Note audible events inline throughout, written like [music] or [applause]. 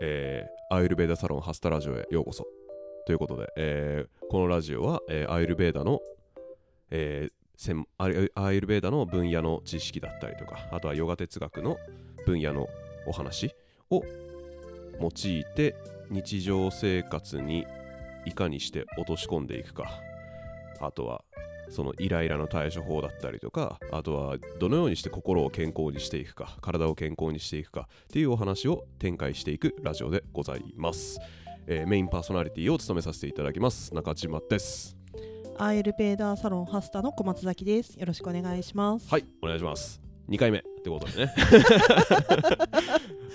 えーアイルベーダサロンハスタラジオへようこそ。ということで、えーこのラジオは、えーアイルベーダの、えー専アアイルベーダの分野の知識だったりとかあとはヨガ哲学の分野のお話を用いて日常生活にいかにして落とし込んでいくかあとはそのイライラの対処法だったりとかあとはどのようにして心を健康にしていくか体を健康にしていくかっていうお話を展開していくラジオでございます、えーメインパーソナリティを務めさせていただきます中島ですアイルベーダーサロンハスタの小松崎です。よろしくお願いします。はいお願いします2回目ってことでね。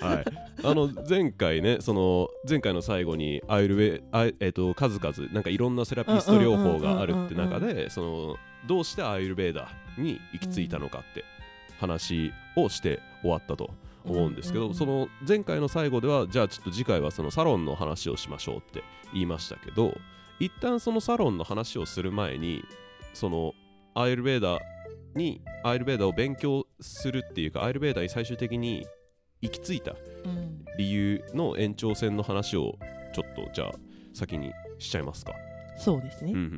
はい。あの前回ねその前回の最後にアイルベあいえっ、と数々なんかいろんなセラピスト療法があるって中でそのどうしてアイルベーダーに行き着いたのかって話をして終わったと思うんですけど、その前回の最後ではじゃあちょっと次回はそのサロンの話をしましょうって言いましたけど一旦そのサロンの話をする前にそのアイルベーダーにアイルベーダーを勉強するっていうかアイルベーダーに最終的に行き着いたうん。理由の延長線の話をちょっとじゃあ先にしちゃいますか。そうですね。うんうんうん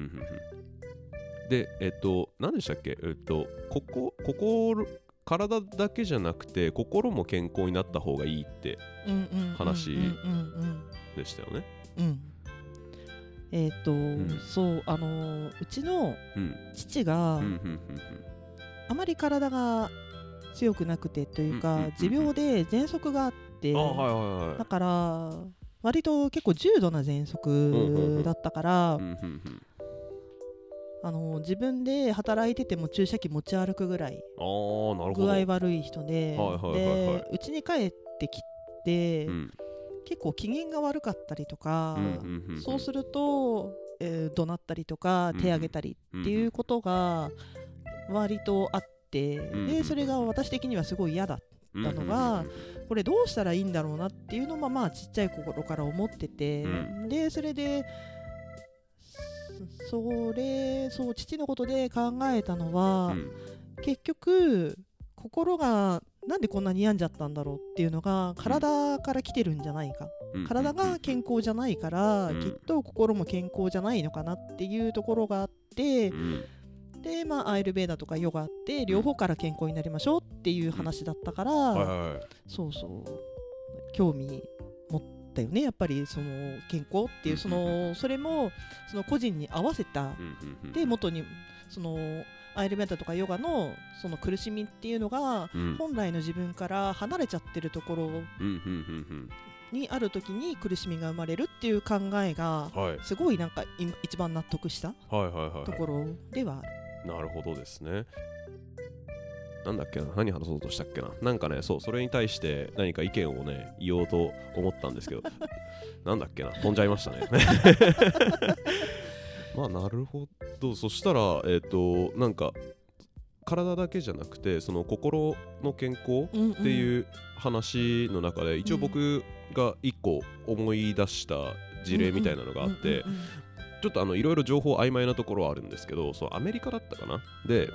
うん。でえっと何でしたっけ？えっとここ心体だけじゃなくて心も健康になった方がいいって話うんうんでしたよね。えっ、と、ん。そうあのーうちのうん。父がうんあまり体が強くなくてというか、持病で喘息があって、だから割と結構重度な喘息だったから、あのー自分で働いてても注射器持ち歩くぐらい具ど。合悪い人でうちに帰ってきて、うん。結構機嫌が悪かったりとか、そうすると、えー怒鳴ったりとかうん手挙げたりっていうことが割とあって、うんでそれが私的にはすごい嫌だうんたのがこれどうしたらいいんだろうなっていうのもまあちっちゃい頃から思ってて、うでそれでそそれそう父のことで考えたのは、うん。結局心がなんでこんなに病んじゃったんだろうっていうのが体から来てるんじゃないか、うん。体が健康じゃないから、うん。きっと心も健康じゃないのかなっていうところがあって、うんでまあアイルベーダとかヨガあって両方から健康になりましょうっていう話だったから、はいはいはい。そうそう。興味持ったよねやっぱりその健康っていう。そのそれもその個人に合わせた。うんうんうん。で元にそのアイルベーダとかヨガのその苦しみっていうのがうん。本来の自分から離れちゃってるところうんうんうんにある時に苦しみが生まれるっていう考えがすごいなんか今一番納得したところではある。なるほどですね。なんだっけな何話そうとしたっけななんかね、そう、それに対して何か意見をね、言おうと思ったんですけど、[laughs] なんだっけな飛んじゃいましたね。[laughs] まあ、なるほど。そしたら、えっ、と、なんか、体だけじゃなくて、その心の健康うんうんっていう話の中で、一応僕が一個思い出した事例みたいなのがあって、うんうんちょっとあのいろいろ情報曖昧なところはあるんですけどそうアメリカだったかな？で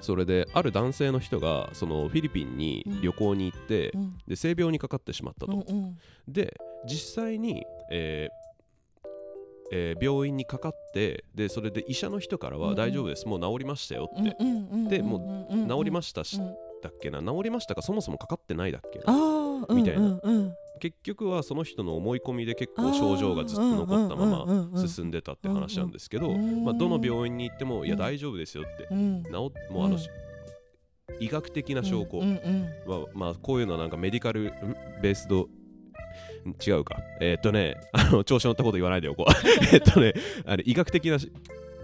それである男性の人がそのフィリピンに旅行に行って、うん。うんで性病にかかってしまったと、うんうん。で実際に、えーえー病院にかかってでそれで医者の人からは大丈夫です、もう治りましたよって、でもう治りましたし、うん。だっけな？治りましたか？そもそもかかってないだっけみたいな結局はその人の思い込みで結構症状がずっと残ったままま進んでたって話なんですけど、うんまあ、どの病院に行っても、いやうん大丈夫ですよって、うん治っもうあの、うん医学的な証拠は、まあ、こういうのはなんかメディカルんbased ん違うかえーっとねあの調子乗ったこと言わないでおこうえっとねあれ医学的なし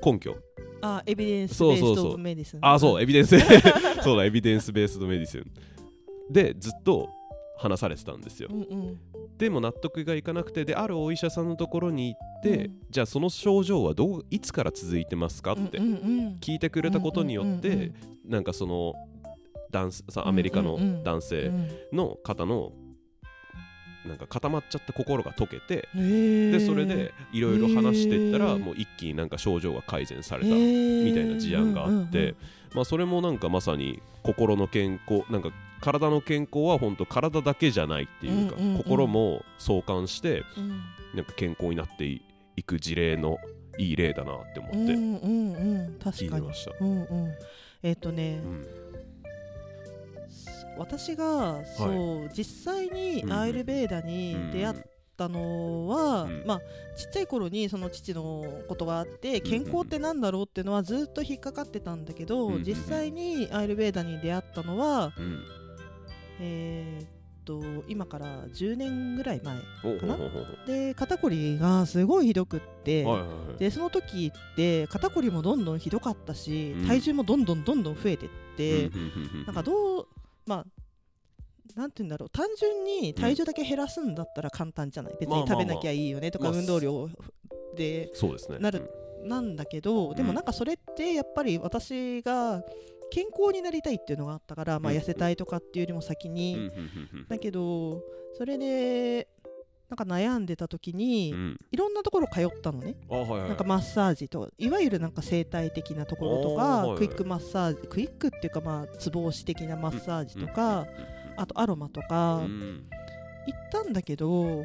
根拠あ evidence base of medicine あそうエビデンスそうだ evidence-based medicine でずっと話されてたんですよ。うんうん。でも納得がいかなくてであるお医者さんのところに行って、うん。じゃあその症状はどういつから続いてますかってうんうんうん。聞いてくれたことによって、うんうんうんなんかその男性さアメリカのうんうんうん。男性の方のなんか固まっちゃった心が解けてうんでそれでいろいろ話していったらへー。もう一気になんか症状が改善されたみみたいな事案があって、まあ、それもなんかまさに心の健康なんか体の健康は本当体だけじゃないっていうか、うんうんうん。心も相関してうん。なんか健康になっていいく事例のいい例だなって思ってうんうんうん聞確かに。いてました。うんうん。えっ、とね、うん。私がそう、実際にアイルベーダに出会ったのは、うん。まあちっちゃい頃にその父のことがあって健康ってなんだろうっていうのはずっと引っかかってたんだけど、うんうんうん。実際にアイルベーダに出会ったのは、うんえーっと今から10年ぐらい前かな？で肩こりがすごいひどくって、はいはいはい。でその時って肩こりもどんどんひどかったし、うん。体重もどんどんどんどん増えてって、うんうんうんうんなんかどうまあなんて言うんだろう。単純に体重だけ減らすんだったら簡単じゃない、別にまあまあまあ。食べなきゃいいよねとか、まあ運動量でなるなんだけど、でもなんかそれってやっぱり私が健康になりたいっていうのがあったから、まあ、うん。痩せたいとかっていうよりも先に、だけどそれでなんか悩んでた時に、うん。いろんなところ通ったのね、あはいはい。なんかマッサージといわゆるなんか整体的なところとか、はいはい。クイックマッサージクイックっていうかまあツボ押し的なマッサージとか、あとアロマとか、行ったんだけど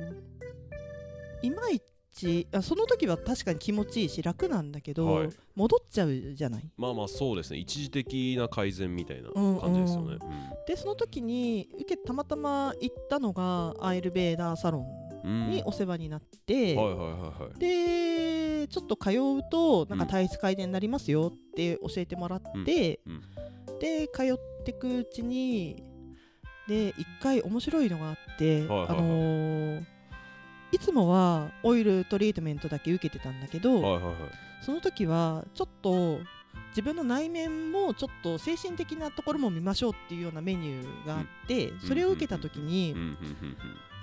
いまいちあその時は確かに気持ちいいし楽なんだけど、はい。戻っちゃうじゃない？まあまあそうですね。一時的な改善みたいなうん感じですよね。でその時に受けたまたま行ったのがアイルベーダーサロンうん。にお世話になって、はいはいはいはい。でちょっと通うとなんか体質改善になりますよって教えてもらって、うん。で通ってくうちにで一回面白いのがあって、あのーいつもはオイルトリートメントだけ受けてたんだけど、はいはいはい。その時はちょっと自分の内面もちょっと精神的なところも見ましょうっていうようなメニューがあって、それを受けた時に、うんうんうん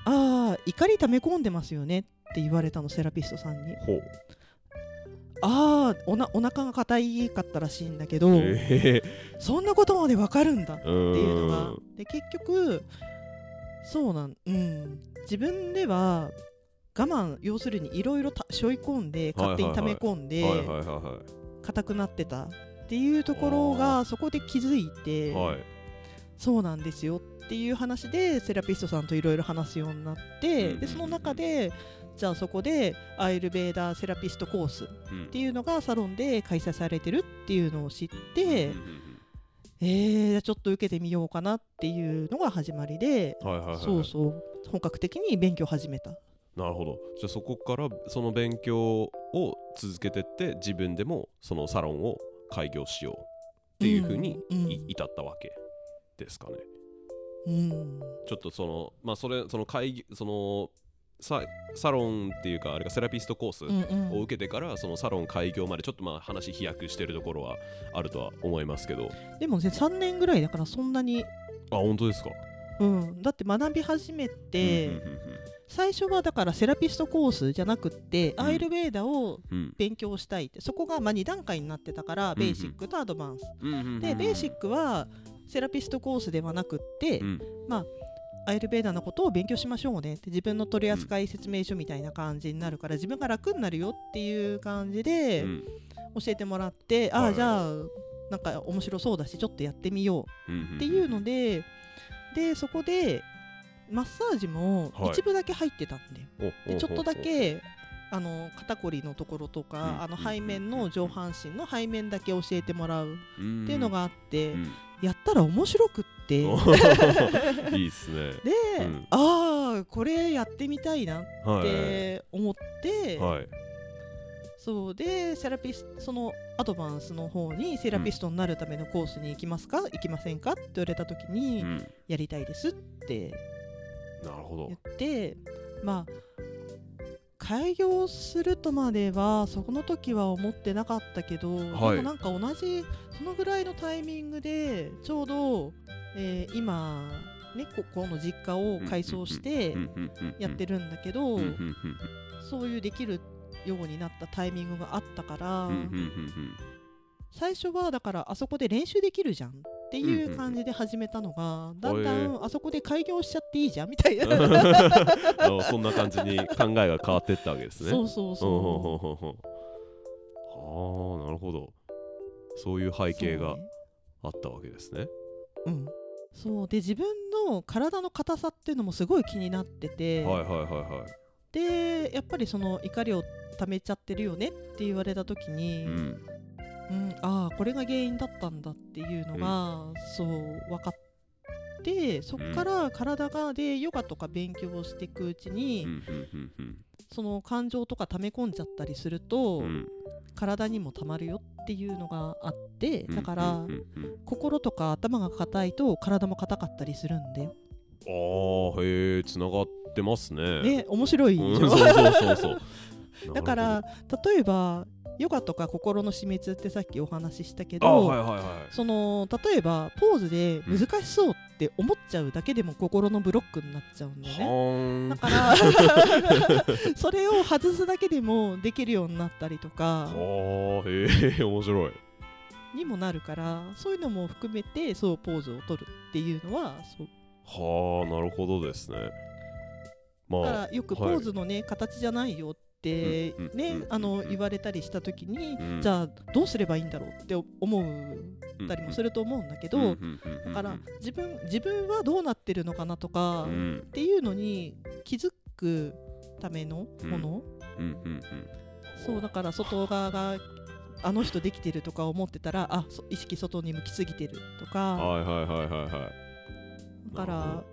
ああ怒り溜め込んでますよねって言われたのセラピストさんに。ああおなお腹が硬いかったらしいんだけど、えそんなことまでわかるんだってえー。いうのがで結局そうなんうん自分では我慢要するにいろいろ背負い込んで勝手に溜め込んで硬くなってたっていうところがそこで気づいて。そうなんですよっていう話でセラピストさんといろいろ話すようになって、うんでその中でじゃあそこでアイルベーダーセラピストコースっうん。ていうのがサロンで開催されてるっていうのを知って、うんうんえー、じゃあちょっと受けてみようかなっていうのが始まりで、うんはいはいはい。そうそう。本格的に勉強を始めた。なるほど。じゃあそこからその勉強を続けてって自分でもそのサロンを開業しようっていうふうにうん至ったわけですかね。うん。ちょっとそのまあそれその会議そのササロンっていうかあれがセラピストコースうんうん。を受けてからそのサロン開業までちょっとまあ話飛躍してるところはあるとは思いますけど。でもね3年ぐらいだからそんなに、あ本当ですか。うん、だって学び始めて、うんうん最初はだからセラピストコースじゃなくって、うん。アイルベーダをうん。勉強したいってそこがまあ2段階になってたから、ベーシックとアドバンス、でベーシックはセラピストコースではなくって、うん。アイルベーダのことを勉強しましょうねって自分の取扱説明書みたいな感じになるから自分が楽になるよっていう感じでうん。教えてもらって、あはいあじゃあなんか面白そうだしちょっとやってみよううん。っていうので、でそこでマッサージもはい。一部だけ入ってたんだよ。おおでちょっとだけあの肩こりのところとか、うんあの背面の上半身の背面だけ教えてもらうっていうのがあって、うん。やったら面白くって。お [laughs] いいっすね。で、うん。ああこれやってみたいなっはい。て思って、はい。そうでセラピスそのアドバンスの方にセラピストになるためのコースに行きますか、行きませんか？って言われた時に、うん。やりたいですってなるほど。言ってまあ開業するとまではそこの時は思ってなかったけど、はい。でもなんか同じそのぐらいのタイミングでちょうど、えー今ねここの実家を改装してやってるるんだけど、そういうできるようになったタイミングがあったから、最初はだからあそこで練習できるじゃん。っていう感じで始めたのが、だんだへんあそこで開業しちゃっていいじゃんみたいな、[laughs] そんな感じに考えが変わってったわけですね。[laughs] そうそうそほうはあなるほど。そういう背う景があったわけですね。うん。そうで自分の体の硬さっていうのもすごい気になってて、はいはいはいはい。でやっぱりその怒りを溜めちゃってるよねって言われた時に、ううんんああこれが原因だったんだっていうのが、そう分かってそこから体がでヨガとか勉強をしていくうちに、うんうんうんその感情とか溜め込んじゃったりすると、うん。うん体にも溜まるよっていうのがあってうんだから、うんうんうん。心とか頭が硬いと体も硬かったりするんだよ。ああへえつながってますね。ね面白いでしょ？うんそうそうそうそう [laughs] だから例えばヨガとか心の死滅ってさっきお話ししたけどはいはいはい。その例えばポーズで難しそうって思っちゃうだけでも心のブロックになっちゃうんだよね。だから [laughs] それを外すだけでもできるようになったりとかはあへえ面白い。にもなるからそういうのも含めてそうポーズを取るっていうのはそう。はあなるほどですね。まだかあらよくポはい。ーズのね、形じゃないよってうんうんね、言われたりした時に、うん。じゃあどうすればいいんだろうって思ったりもすると思うんだけど、だから自分自分はどうなってるのかなとか、っうん。ていうのに気づくためのもの、そうだから外側があの人できてるとか思ってたらあそ意識外に向きすぎてるとか、はいはいはいはいはい。だから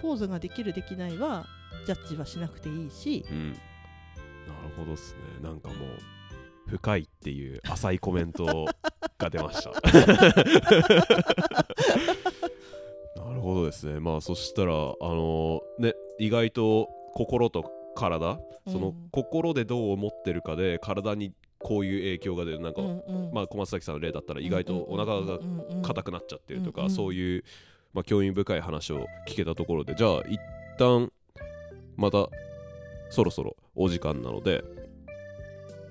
ポーズができるできないはジャッジはしなくていいし、うん。なるほどですね。なんかもう深いっていう浅いコメントが出ました。[laughs] なるほどですね。まあそしたらあのね意外と心と体そのうん心でどう思ってるかで体にこういう影響が出る。なんか、うんうん。まあ小松崎さんの例だったら意外とお腹が硬くなっちゃってるとか、うんうん。そういう、まあ、興味深い話を聞けたところで。じゃあ一旦またそろそろお時間なので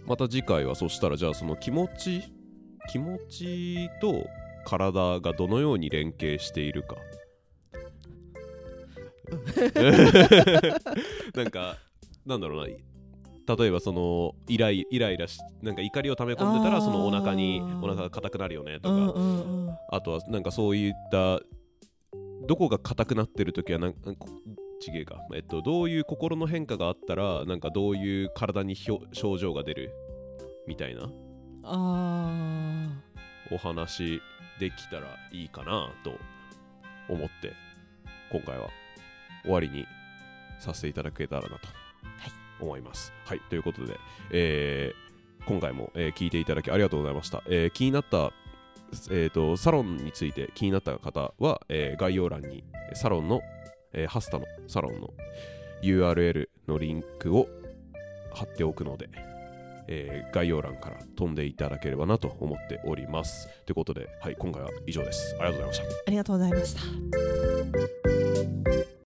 また次回はそしたらじゃあその気持ち気持ちと体がどのように連携しているか。[laughs] なんかなんだろうな。例えばそのイライイライラしなんか怒りを溜め込んでたらそのお腹にお腹が硬くなるよねとか、うんうんうん。あとはなんかそういったどこが硬くなってる時はなんかちげえか、えっと、どういう心の変化があったらなんかどういう体に症状が出る？みたいな。あお話できたらいいかなと思って今回は終わりにさせていただけたらなと思います。はい、ということで、えー今回も、えー聞いていただきありがとうございました。えー気になったえー、とサロンについて気になった方は、えー概要欄にサロンの、えーハスタのサロンの URL のリンクを貼っておくので、えー概要欄から飛んでいただければなと思っております。ということで、はい、今回は以上です。ありがとうございました。ありがとうございました